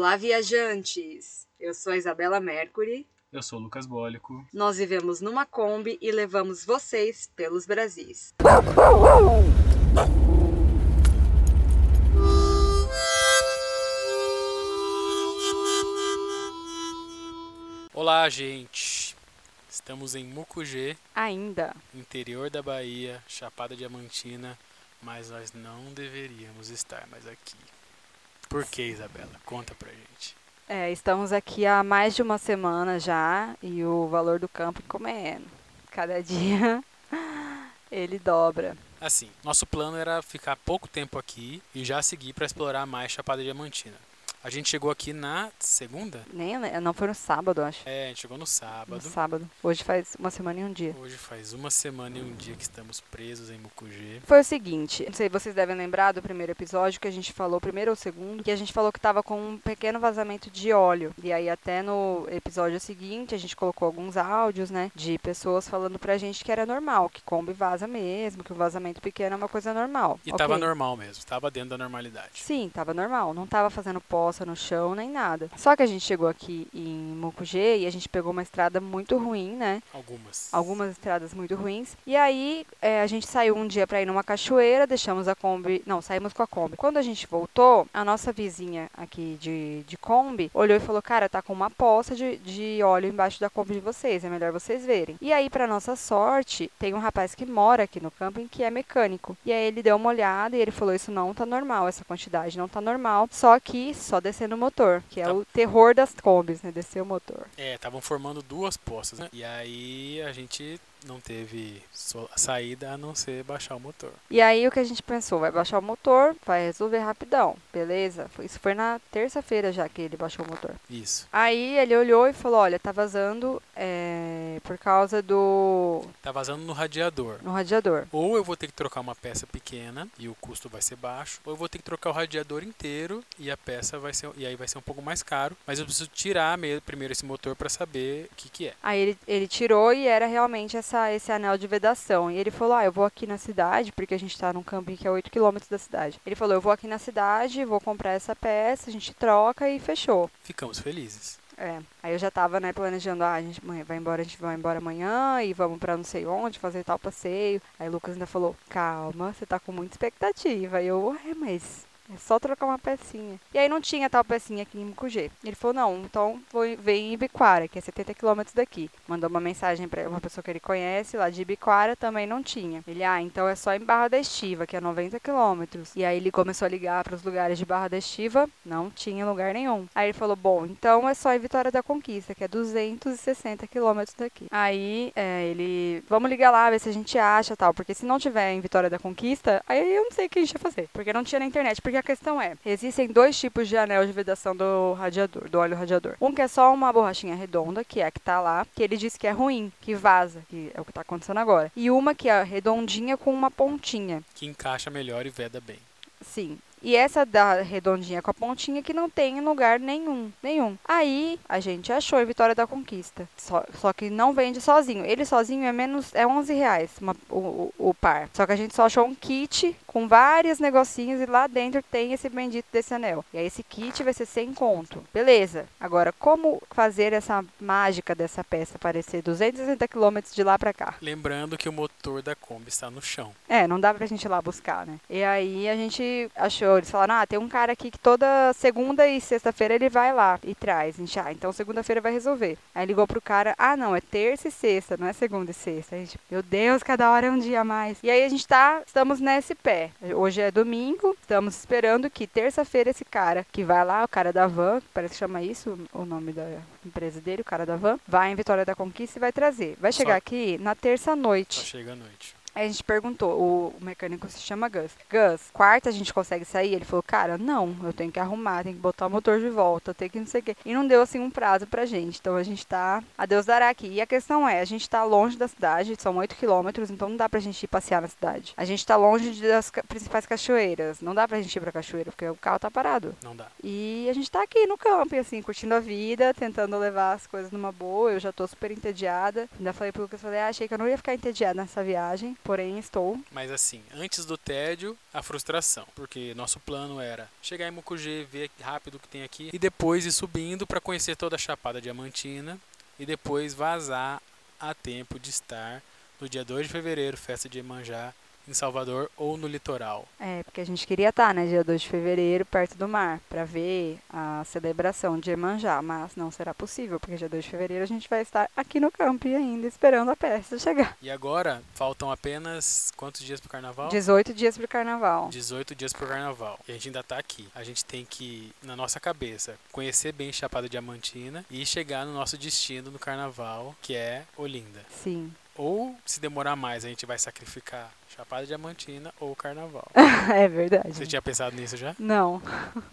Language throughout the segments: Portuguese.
Olá, viajantes! Eu sou a Isabela Mercury. Eu sou o Lucas Bólico. Nós vivemos numa Kombi e levamos vocês pelos Brasis. Olá, gente! Estamos em Mucugê, Ainda. interior da Bahia, Chapada Diamantina, mas nós não deveríamos estar mais aqui. Por que, Isabela? Conta pra gente. É, estamos aqui há mais de uma semana já e o valor do campo comendo. Cada dia ele dobra. Assim, nosso plano era ficar pouco tempo aqui e já seguir para explorar mais Chapada Diamantina. A gente chegou aqui na segunda? Nem, não foi no sábado, acho. É, a gente chegou no sábado. No sábado. Hoje faz uma semana e um dia. Hoje faz uma semana e um dia que estamos presos em Mucugê. Foi o seguinte, não sei se vocês devem lembrar do primeiro episódio que a gente falou, primeiro ou segundo, que a gente falou que tava com um pequeno vazamento de óleo. E aí até no episódio seguinte a gente colocou alguns áudios, né, de pessoas falando pra gente que era normal, que Kombi vaza mesmo, que o vazamento pequeno é uma coisa normal. E Ok. tava normal mesmo, tava dentro da normalidade. Sim, tava normal, não tava fazendo no chão nem nada. Só que a gente chegou aqui em Mucugê e a gente pegou uma estrada muito ruim, né? Algumas. algumas estradas muito ruins. E aí é, a gente saiu um dia pra ir numa cachoeira, deixamos a Kombi. Não, saímos com a Kombi. Quando a gente voltou, a nossa vizinha aqui de, de Kombi olhou e falou: Cara, tá com uma poça de, de óleo embaixo da Kombi de vocês, é melhor vocês verem. E aí, pra nossa sorte, tem um rapaz que mora aqui no camping que é mecânico. E aí ele deu uma olhada e ele falou: Isso não tá normal, essa quantidade não tá normal. Só que só descendo o motor, que é Tá. o terror das Kombis, né? Descer o motor. É, estavam formando duas poças, né? E aí a gente não teve saída a não ser baixar o motor. E aí o que a gente pensou, vai baixar o motor, vai resolver rapidão, beleza? Isso foi na terça-feira já que ele baixou o motor. Isso. Aí ele olhou e falou, olha, tá vazando é, por causa do... Tá vazando no radiador. no radiador. Ou eu vou ter que trocar uma peça pequena e o custo vai ser baixo, ou eu vou ter que trocar o radiador inteiro e a peça vai ser e aí vai ser um pouco mais caro, mas eu preciso tirar me- primeiro esse motor para saber o que que é. Aí ele, ele tirou e era realmente essa, esse anel de vedação. E ele falou, ah, eu vou aqui na cidade, porque a gente tá num camping que é 8 km da cidade. Ele falou, eu vou aqui na cidade, vou comprar essa peça, a gente troca e fechou. Ficamos felizes. É, aí eu já tava, né, planejando, ah, a gente amanhã vai embora, a gente vai embora amanhã e vamos pra não sei onde fazer tal passeio. Aí o Lucas ainda falou, calma, você tá com muita expectativa. Aí eu, ué, mas é só trocar uma pecinha. E aí não tinha tal pecinha aqui em Mucugê. Ele falou, não, então vou, vem em Ibiquara, que é 70 quilômetros daqui. Mandou uma mensagem pra uma pessoa que ele conhece lá de Ibiquara, também não tinha. Ele, ah, então é só em Barra da Estiva, que é 90 quilômetros. E aí ele começou a ligar para os lugares de Barra da Estiva, não tinha lugar nenhum. Aí ele falou, bom, então é só em Vitória da Conquista, que é 260 quilômetros daqui. Aí é, ele, vamos ligar lá, ver se a gente acha tal, porque se não tiver em Vitória da Conquista, aí eu não sei o que a gente ia fazer, porque não tinha na internet. Porque a questão é, existem dois tipos de anel de vedação do radiador, do óleo radiador. Um que é só uma borrachinha redonda, que é a que tá lá, que ele disse que é ruim, que vaza, que é o que tá acontecendo agora. E uma que é redondinha com uma pontinha. Que encaixa melhor e veda bem. Sim. E essa da redondinha com a pontinha que não tem em lugar nenhum. Nenhum. Aí a gente achou em Vitória da Conquista. Só, só que não vende sozinho. Ele sozinho é menos. É 11 reais uma- o, o, o par. Só que a gente só achou um kit com vários negocinhos e lá dentro tem esse bendito desse anel. E aí esse kit vai ser sem conto. Beleza. Agora, como fazer essa mágica dessa peça parecer 260 quilômetros de lá pra cá? Lembrando que o motor da Kombi está no chão. É, não dá pra gente ir lá buscar, né? E aí a gente achou, eles falaram, ah, tem um cara aqui que toda segunda e sexta-feira ele vai lá e traz. A gente, ah, então segunda-feira vai resolver. Aí ligou pro cara, ah, não, é terça e sexta, não é segunda e sexta. A gente, meu Deus, cada hora é um dia a mais. E aí a gente tá, estamos nesse pé. Hoje é domingo, estamos esperando que terça-feira esse cara que vai lá, o cara da van, parece que chama isso o nome da empresa dele, o cara da van, vai em Vitória da Conquista e vai trazer. Vai chegar Só- aqui na terça Só noite. chega à noite. Aí a gente perguntou, o, o mecânico se chama Gus. Gus, quarta a gente consegue sair? Ele falou, cara, não, eu tenho que arrumar, tenho que botar o motor de volta, tenho que não sei o quê. E não deu assim um prazo pra gente. Então a gente tá. A Deus dará aqui. E a questão é, a gente tá longe da cidade, são 8 quilômetros, então não dá pra gente ir passear na cidade. A gente tá longe das principais cachoeiras. Não dá pra gente ir pra cachoeira, porque o carro tá parado. Não dá. E a gente tá aqui no camping, assim, curtindo a vida, tentando levar as coisas numa boa. Eu já tô super entediada. Ainda falei pro Lucas, falei, ah, achei que eu não ia ficar entediada nessa viagem. Porém estou. Mas assim, antes do tédio, a frustração. Porque nosso plano era chegar em Mucugê, ver rápido o que tem aqui e depois ir subindo para conhecer toda a Chapada Diamantina e depois vazar a tempo de estar no dia 2 de fevereiro, festa de Iemanjá, em Salvador ou no litoral. É, porque a gente queria estar, né, dia 2 de fevereiro, perto do mar, para ver a celebração de Emanjá, mas não será possível, porque dia 2 de fevereiro a gente vai estar aqui no campo e ainda esperando a peça chegar. E agora faltam apenas quantos dias pro carnaval? 18 dias pro carnaval. 18 dias pro carnaval. E a gente ainda tá aqui. A gente tem que, na nossa cabeça, conhecer bem Chapada Diamantina e chegar no nosso destino no carnaval, que é Olinda. Sim. Ou, se demorar mais, a gente vai sacrificar Chapada Diamantina ou Carnaval. é verdade. Você tinha pensado nisso já? Não.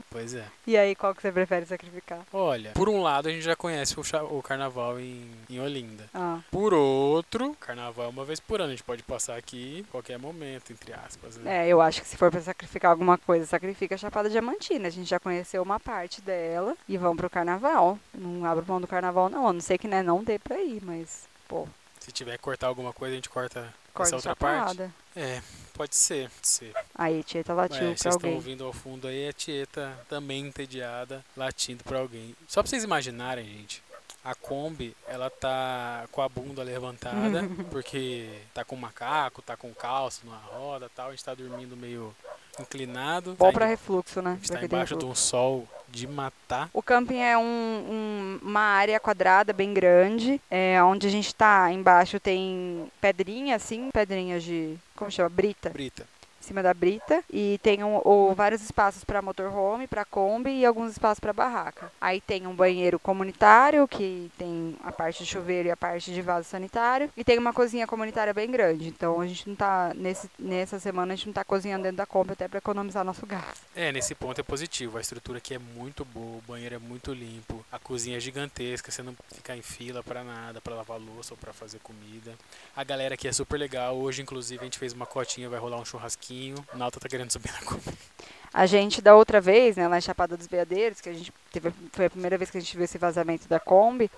Pois é. E aí, qual que você prefere sacrificar? Olha, por um lado a gente já conhece o, o Carnaval em, em Olinda. Ah, Por outro, Carnaval é uma vez por ano. A gente pode passar aqui em qualquer momento, entre aspas. Né? é, eu acho que se for pra sacrificar alguma coisa, sacrifica a Chapada Diamantina. A gente já conheceu uma parte dela e vamos pro carnaval. Não abro mão do carnaval, não. A não sei que né, não dê pra ir, mas, pô, Se tiver que cortar alguma coisa, a gente corta, corta essa outra parte. É, pode ser. Pode ser. Aí, Tieta latiu É, pra vocês estão alguém. ouvindo ao fundo aí a Tieta também entediada, latindo pra alguém. Só pra vocês imaginarem, gente. A Kombi, ela tá com a bunda levantada, porque tá com macaco, tá com calço na roda e tal. A gente tá dormindo meio inclinado. Bom tá em- refluxo, né? tá tem embaixo de um sol de matar. O camping é um- um- uma área quadrada bem grande, é, onde a gente tá embaixo tem pedrinha, assim, pedrinhas de. Como chama? Brita. Brita. Em cima da brita. E tem um- vários espaços para motorhome, para Kombi e alguns espaços para barraca. Aí tem um banheiro comunitário, que tem a parte de chuveiro e a parte de vaso sanitário. E tem uma cozinha comunitária bem grande. Então a gente não tá. Nesse, nessa semana a gente não tá cozinhando dentro da Kombi até para economizar nosso gás. É, nesse ponto é positivo. A estrutura aqui é muito boa, o banheiro é muito limpo, a cozinha é gigantesca, você não ficar em fila pra nada, pra lavar louça ou pra fazer comida. A galera aqui é super legal. Hoje, inclusive, a gente fez uma cotinha, vai rolar um churrasquinho. O Nauta tá querendo subir na Kombi. A gente, da outra vez, né, lá em Chapada dos Veadeiros, que a gente teve, foi a primeira vez que a gente viu esse vazamento da Kombi,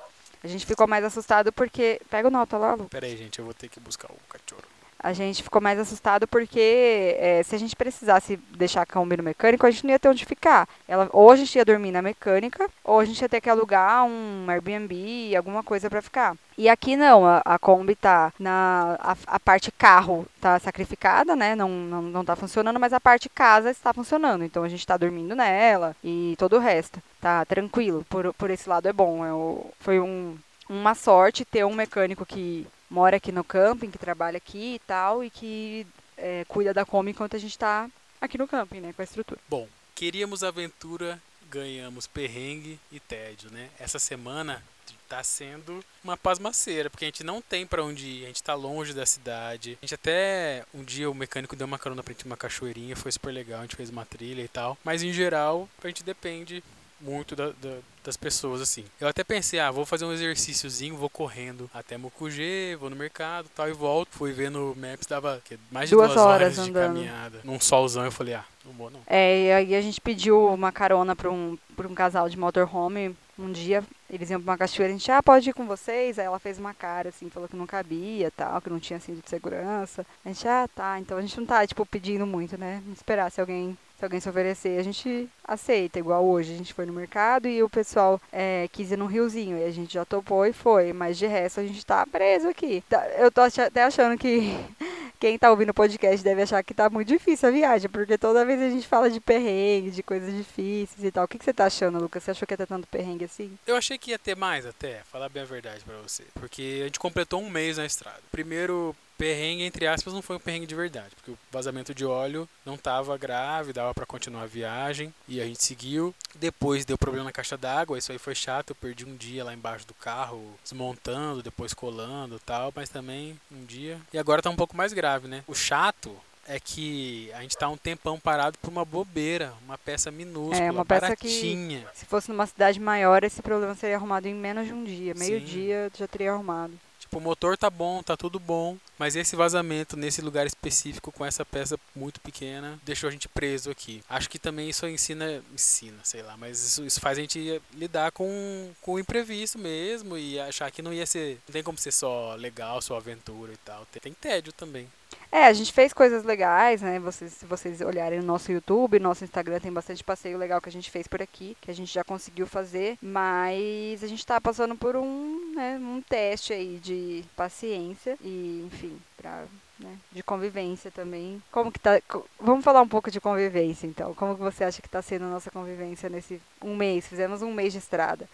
a gente ficou mais assustado porque. Pega o nota lá, Lu. Pera aí, gente, eu vou ter que buscar o cachorro. A gente ficou mais assustado porque é, se a gente precisasse deixar a Kombi no mecânico, a gente não ia ter onde ficar. Ela, ou a gente ia dormir na mecânica, ou a gente ia ter que alugar um Airbnb, alguma coisa pra ficar. E aqui não, a, a Kombi tá na. A, a parte carro tá sacrificada, né? Não, não, não tá funcionando, mas a parte casa está funcionando. Então a gente tá dormindo nela e todo o resto. Tá tranquilo. Por, por esse lado é bom. É o, foi um, uma sorte ter um mecânico que mora aqui no camping, que trabalha aqui e tal, e que é, cuida da Kombi enquanto a gente tá aqui no camping, né? Com a estrutura. Bom, queríamos aventura, ganhamos perrengue e tédio, né? Essa semana tá sendo uma pasmaceira, porque a gente não tem pra onde ir, a gente tá longe da cidade. A gente até um dia o mecânico deu uma carona pra gente uma cachoeirinha, foi super legal, a gente fez uma trilha e tal. Mas em geral, a gente depende muito da- da- das pessoas, assim. Eu até pensei, ah, vou fazer um exercíciozinho, vou correndo até Mucugê, vou no mercado tal, e volto. Fui ver no Maps, dava que, mais de Duas duas, horas, horas de caminhada. Num solzão, eu falei, ah, não vou não. É, e aí a gente pediu uma carona para um, pra um casal de motorhome. Um dia eles iam pra uma cachoeira, a gente, ah, pode ir com vocês? Aí ela fez uma cara, assim, falou que não cabia tal, que não tinha cinto de segurança. A gente, ah, tá. Então a gente não tá, tipo, pedindo muito, né? Esperar se alguém. Se alguém se oferecer, a gente aceita, igual hoje. A gente foi no mercado e o pessoal é, quis ir num riozinho. E a gente já topou e foi. Mas de resto a gente tá preso aqui. Tá- Eu tô até achando que quem tá ouvindo o podcast deve achar que tá muito difícil a viagem, porque toda vez a gente fala de perrengue, de coisas difíceis e tal. O que, que você tá achando, Lucas? Você achou que ia ter tanto perrengue assim? Eu achei que ia ter mais até, falar bem a verdade pra você. Porque a gente completou um mês na estrada. Primeiro perrengue, entre aspas, não foi um perrengue de verdade. Porque o vazamento de óleo não tava grave, dava pra continuar a viagem. E a gente seguiu. Depois deu problema na caixa d'água, isso aí foi chato. Eu perdi um dia lá embaixo do carro, desmontando, depois colando e tal. Mas também um dia. E agora tá um pouco mais grave, né? O chato é que a gente tá um tempão parado por uma bobeira, uma peça minúscula, É, uma peça que- baratinha. Se fosse numa cidade maior, esse problema seria arrumado em menos de um dia. Meio-dia já teria arrumado. Tipo, o motor tá bom, tá tudo bom, mas esse vazamento nesse lugar específico com essa peça muito pequena deixou a gente preso aqui. Acho que também isso ensina, ensina, sei lá, mas isso, isso faz a gente lidar com, com o imprevisto mesmo e achar que não ia ser, não tem como ser só legal, só aventura e tal. Tem, tem tédio também. É, a gente fez coisas legais, né? Vocês, se vocês olharem no nosso YouTube, nosso Instagram tem bastante passeio legal que a gente fez por aqui, que a gente já conseguiu fazer, mas a gente tá passando por um, né, um teste aí de paciência e, enfim, pra né, de convivência também. Como que tá? Vamos falar um pouco de convivência, então. Como que você acha que está sendo a nossa convivência nesse um mês? Fizemos um mês de estrada.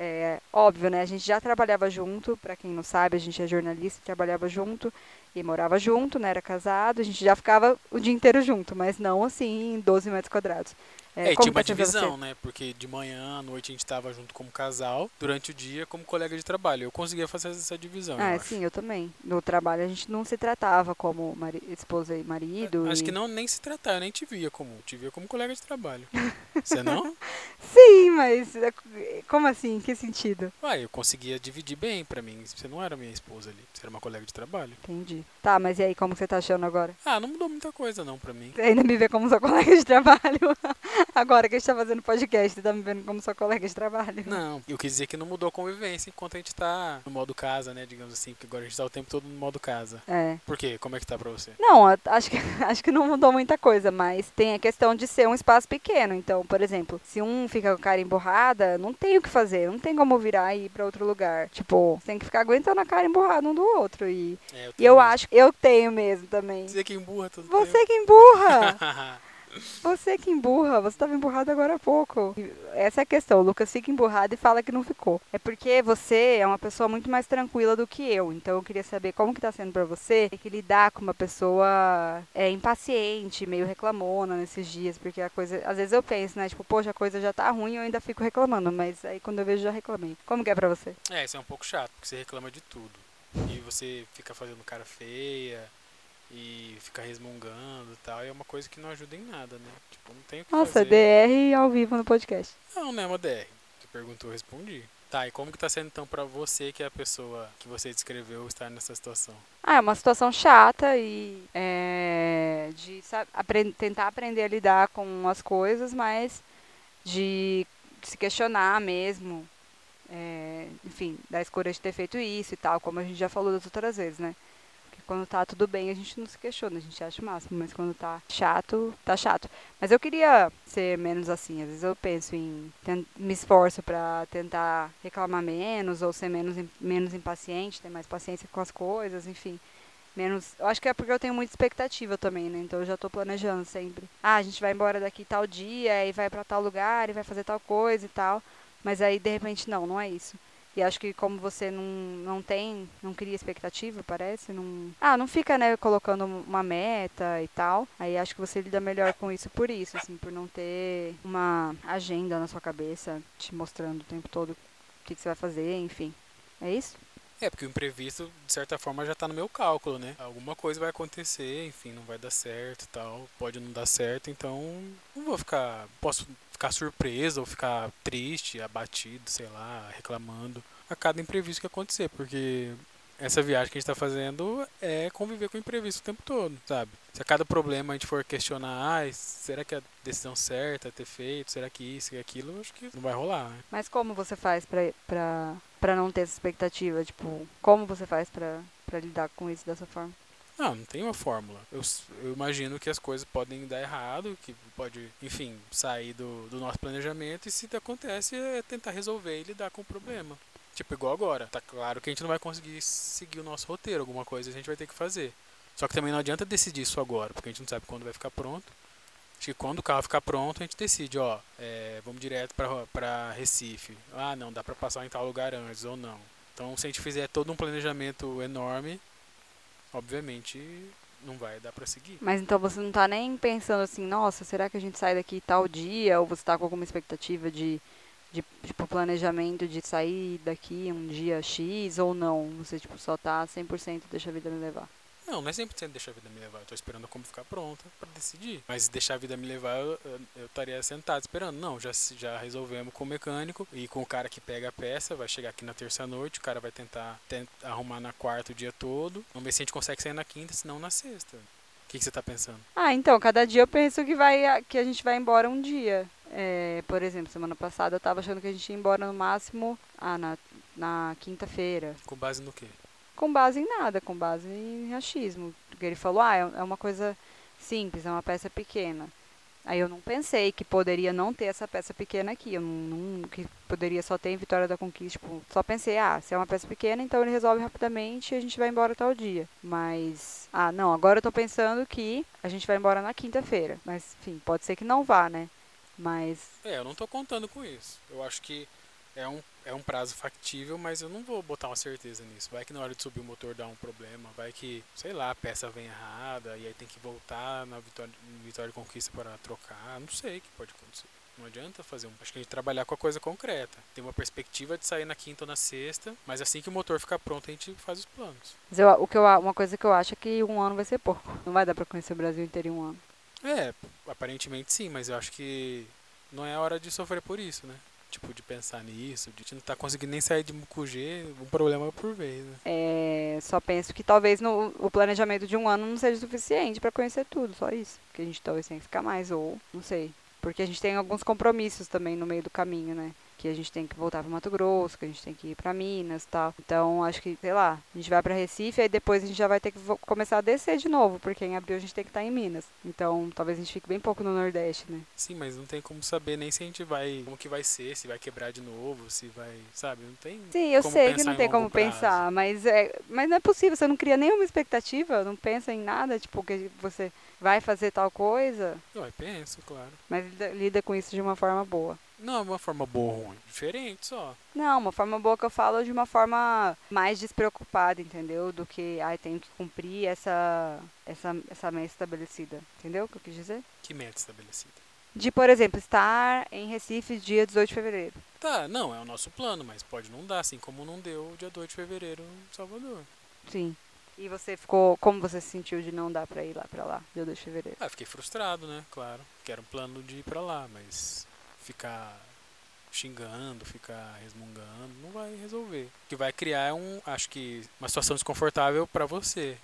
É, óbvio, né? A gente já trabalhava junto, para quem não sabe, a gente é jornalista, trabalhava junto e morava junto, né? Era casado, a gente já ficava o dia inteiro junto, mas não assim em 12 metros quadrados. É, é tinha uma divisão, né? Porque de manhã à noite a gente estava junto como casal, durante o dia como colega de trabalho. Eu conseguia fazer essa divisão. Ah, eu sim, eu também. No trabalho a gente não se tratava como mari esposa e marido. Acho e... que não nem se tratava, eu nem te via como, te via como colega de trabalho. Você não? sim, mas é, como assim? Em que sentido? Ah, eu conseguia dividir bem para mim. Você não era minha esposa ali, você era uma colega de trabalho. Entendi. Tá, mas e aí, como você tá achando agora? Ah, não mudou muita coisa não para mim. Você ainda me vê como sua colega de trabalho? Agora que a gente tá fazendo podcast, você tá me vendo como sua colega de trabalho. Não, eu quis dizer que não mudou a convivência enquanto a gente tá no modo casa, né? Digamos assim, porque agora a gente tá o tempo todo no modo casa. É. Por quê? Como é que tá pra você? Não, acho que, acho que não mudou muita coisa, mas tem a questão de ser um espaço pequeno. Então, por exemplo, se um fica com a cara emburrada, não tem o que fazer, não tem como virar e ir pra outro lugar. Tipo, você tem que ficar aguentando a cara emburrada um do outro. E é, eu, e eu acho, eu tenho mesmo também. Você que emburra tudo. Você tempo. que emburra! Você que emburra, você estava emburrado agora há pouco. Essa é a questão. O Lucas fica emburrado e fala que não ficou. É porque você é uma pessoa muito mais tranquila do que eu. Então eu queria saber como que tá sendo para você ter que lidar com uma pessoa é, impaciente, meio reclamona nesses dias. Porque a coisa. Às vezes eu penso, né? Tipo, poxa, a coisa já tá ruim eu ainda fico reclamando. Mas aí quando eu vejo já reclamei. Como que é pra você? É, isso é um pouco chato, porque você reclama de tudo. E você fica fazendo cara feia e ficar resmungando e tal, e é uma coisa que não ajuda em nada, né? Tipo, não tem o que Nossa, fazer. DR ao vivo no podcast. Não, não é uma DR. Você perguntou, eu respondi. Tá, e como que tá sendo então pra você, que é a pessoa que você descreveu, estar nessa situação? Ah, é uma situação chata e é, de sabe, aprend tentar aprender a lidar com as coisas, mas de se questionar mesmo. É, enfim, da escolha de ter feito isso e tal, como a gente já falou das outras vezes, né? Quando tá tudo bem, a gente não se questiona, a gente acha o máximo. Mas quando tá chato, tá chato. Mas eu queria ser menos assim. Às vezes eu penso em. Me esforço para tentar reclamar menos, ou ser menos, menos impaciente, ter mais paciência com as coisas, enfim. Menos. Eu acho que é porque eu tenho muita expectativa também, né? Então eu já tô planejando sempre. Ah, a gente vai embora daqui tal dia, e vai para tal lugar, e vai fazer tal coisa e tal. Mas aí, de repente, não, não é isso. E acho que como você não, não tem, não cria expectativa, parece, não. Ah, não fica, né, colocando uma meta e tal. Aí acho que você lida melhor com isso por isso, assim, por não ter uma agenda na sua cabeça te mostrando o tempo todo o que, que você vai fazer, enfim. É isso? É, porque o imprevisto, de certa forma, já está no meu cálculo, né? Alguma coisa vai acontecer, enfim, não vai dar certo tal. Pode não dar certo, então não vou ficar. Posso ficar surpreso ou ficar triste, abatido, sei lá, reclamando a cada imprevisto que acontecer, porque essa viagem que a gente está fazendo é conviver com o imprevisto o tempo todo, sabe? Se a cada problema a gente for questionar, ah, será que é a decisão certa é ter feito? Será que isso e aquilo? Acho que não vai rolar, né? Mas como você faz pra não ter essa expectativa? Tipo, como você faz pra lidar com isso dessa forma? Não, não tem uma fórmula. Eu, eu, imagino que as coisas podem dar errado, que pode, enfim, sair do, do nosso planejamento e se acontece é tentar resolver e lidar com o problema. Tipo, igual agora. Tá claro que a gente não vai conseguir seguir o nosso roteiro, alguma coisa a gente vai ter que fazer. Só que também não adianta decidir isso agora, porque a gente não sabe quando vai ficar pronto. Acho que quando o carro ficar pronto, a gente decide, ó, é, vamos direto para Recife. Ah, não, dá para passar em tal lugar antes ou não. Então, se a gente fizer todo um planejamento enorme, obviamente não vai dar para seguir. Mas então você não tá nem pensando assim, nossa, será que a gente sai daqui tal dia? Ou você tá com alguma expectativa de, de tipo, planejamento de sair daqui um dia X ou não? Você tipo, só tá 100% deixa a vida me levar. Não, não é 100% deixar a vida me levar. Eu tô esperando a como ficar pronta para decidir. Mas deixar a vida me levar, eu, eu, estaria sentado esperando. Não, já, já resolvemos com o mecânico e com o cara que pega a peça. Vai chegar aqui na terça-noite, o cara vai tentar, tentar arrumar na quarta o dia todo. Vamos ver se a gente consegue sair na quinta, senão na sexta. O que, que você tá pensando? Ah, então, cada dia eu penso que, vai, que a gente vai embora um dia. É, por exemplo, semana passada eu tava achando que a gente ia embora no máximo ah, na, na quinta-feira. Com base no quê? Com base em nada, com base em achismo. Ele falou, ah, é é uma coisa simples, é uma peça pequena. Aí eu não pensei que poderia não ter essa peça pequena aqui, eu não- que poderia só ter em Vitória da Conquista, tipo, só pensei, ah, se é uma peça pequena, então ele resolve rapidamente e a gente vai embora tal dia. Mas, ah, não, agora eu tô pensando que a gente vai embora na quinta-feira. Mas, enfim, pode ser que não vá, né? Mas, É, eu não tô contando com isso. Eu acho que é um, é um prazo factível, mas eu não vou botar uma certeza nisso. Vai que na hora de subir o motor dá um problema, vai que, sei lá, a peça vem errada e aí tem que voltar na Vitória, Vitória e Conquista para trocar. Não sei o que pode acontecer. Não adianta fazer um. Acho que a gente trabalhar com a coisa concreta. Tem uma perspectiva de sair na quinta ou na sexta, mas assim que o motor ficar pronto, a gente faz os planos. mas eu- o que eu, uma coisa que eu acho é que um ano vai ser pouco. Não vai dar pra conhecer o Brasil inteiro em um ano. É, aparentemente sim, mas eu acho que não é hora de sofrer por isso, né? Tipo, de pensar nisso, de não tá conseguindo nem sair de Mucugê, um problema por vez, né? É, só penso que talvez no, o planejamento de um ano não seja suficiente pra conhecer tudo, só isso. Que a gente talvez tenha que ficar mais, ou não sei. Porque a gente tem alguns compromissos também no meio do caminho, né? Que a gente tem que voltar para Mato Grosso, que a gente tem que ir para Minas e tal. Então, acho que, sei lá, a gente vai para Recife, aí depois a gente já vai ter que começar a descer de novo, porque em abril a gente tem que estar em Minas. Então, talvez a gente fique bem pouco no Nordeste, né? Sim, mas não tem como saber nem se a gente vai. Como que vai ser, se vai quebrar de novo, se vai. Sabe? Não tem. Sim, eu sei que não em tem como prazo. pensar, mas, é, mas não é possível, você não cria nenhuma expectativa, não pensa em nada, tipo, que você vai fazer tal coisa, Não, eu penso, claro. mas lida, lida com isso de uma forma boa. Não, é uma forma boa ou ruim. Diferente só. Não, uma forma boa que eu falo de uma forma mais despreocupada, entendeu? Do que, ai, tenho que cumprir essa, essa, essa meta estabelecida, entendeu o que eu quis dizer? Que meta estabelecida. De, por exemplo, estar em Recife dia 18 de fevereiro. Tá, não, é o nosso plano, mas pode não dar, assim como não deu dia 2 de fevereiro em Salvador. Sim. E você ficou, como você se sentiu de não dar pra ir lá pra lá, dia 2 de fevereiro? Ah, fiquei frustrado, né? Claro. Que era um plano de ir pra lá, mas ficar xingando, ficar resmungando, não vai resolver. O que vai criar é um, acho que, uma situação desconfortável pra você,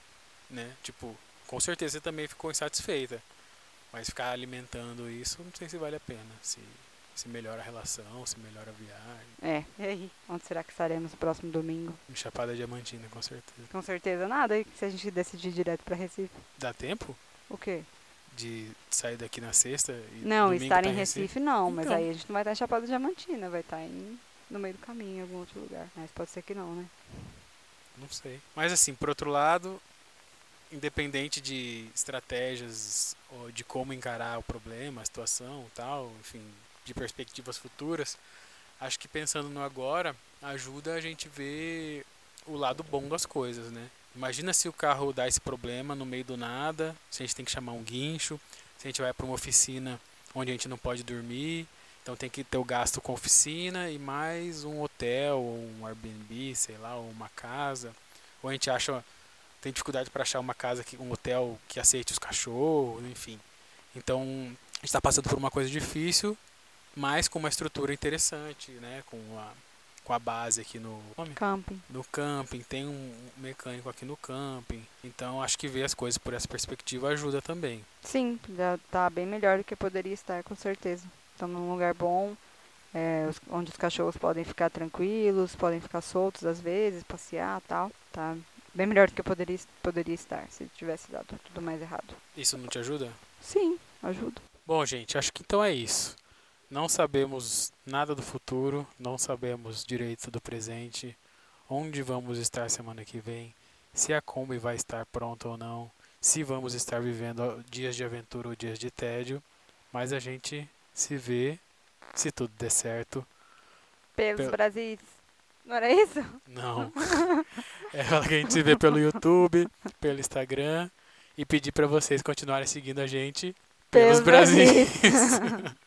né? Tipo, com certeza você também ficou insatisfeita. Mas ficar alimentando isso, não sei se vale a pena. Se, se melhora a relação, se melhora a viagem. É, e aí? Onde será que estaremos no próximo domingo? Em Chapada Diamantina, com certeza. Com certeza nada, e se a gente decidir direto pra Recife? Dá tempo O quê? De sair daqui na sexta e Não, estar tá em Recife, não, mas Então. aí a gente não vai estar em Chapada Diamantina, vai estar em, no meio do caminho, em algum outro lugar. Mas pode ser que não, né? Não sei. Mas assim, por outro lado, independente de estratégias ou de como encarar o problema, a situação, tal, enfim, de perspectivas futuras, acho que pensando no agora ajuda a gente ver o lado bom das coisas, né? Imagina se o carro dá esse problema no meio do nada, se a gente tem que chamar um guincho, se a gente vai para uma oficina onde a gente não pode dormir, então tem que ter o gasto com oficina e mais um hotel, ou um Airbnb, sei lá, ou uma casa. Ou a gente acha tem dificuldade para achar uma casa que um hotel que aceite os cachorros, enfim. Então, a gente está passando por uma coisa difícil, mas com uma estrutura interessante, né, com a com a base aqui no Camping. no camping, tem um mecânico aqui no camping. Então, acho que ver as coisas por essa perspectiva ajuda também. Sim, já tá bem melhor do que poderia estar, com certeza. Estamos num lugar bom, é, onde os cachorros podem ficar tranquilos, podem ficar soltos às vezes, passear tal. Tá bem melhor do que poderia, poderia estar se tivesse dado tudo mais errado. Isso não te ajuda? Sim, ajuda. Bom, gente, acho que então é isso. Não sabemos nada do futuro, não sabemos direito do presente, onde vamos estar semana que vem, se a Kombi vai estar pronta ou não, se vamos estar vivendo dias de aventura ou dias de tédio, mas a gente se vê, se tudo der certo. Pelos Pel- Brasis. Não era isso? Não. É que a gente se vê pelo YouTube, pelo Instagram e pedir para vocês continuarem seguindo a gente pelos Pelos Brasis. Brasis.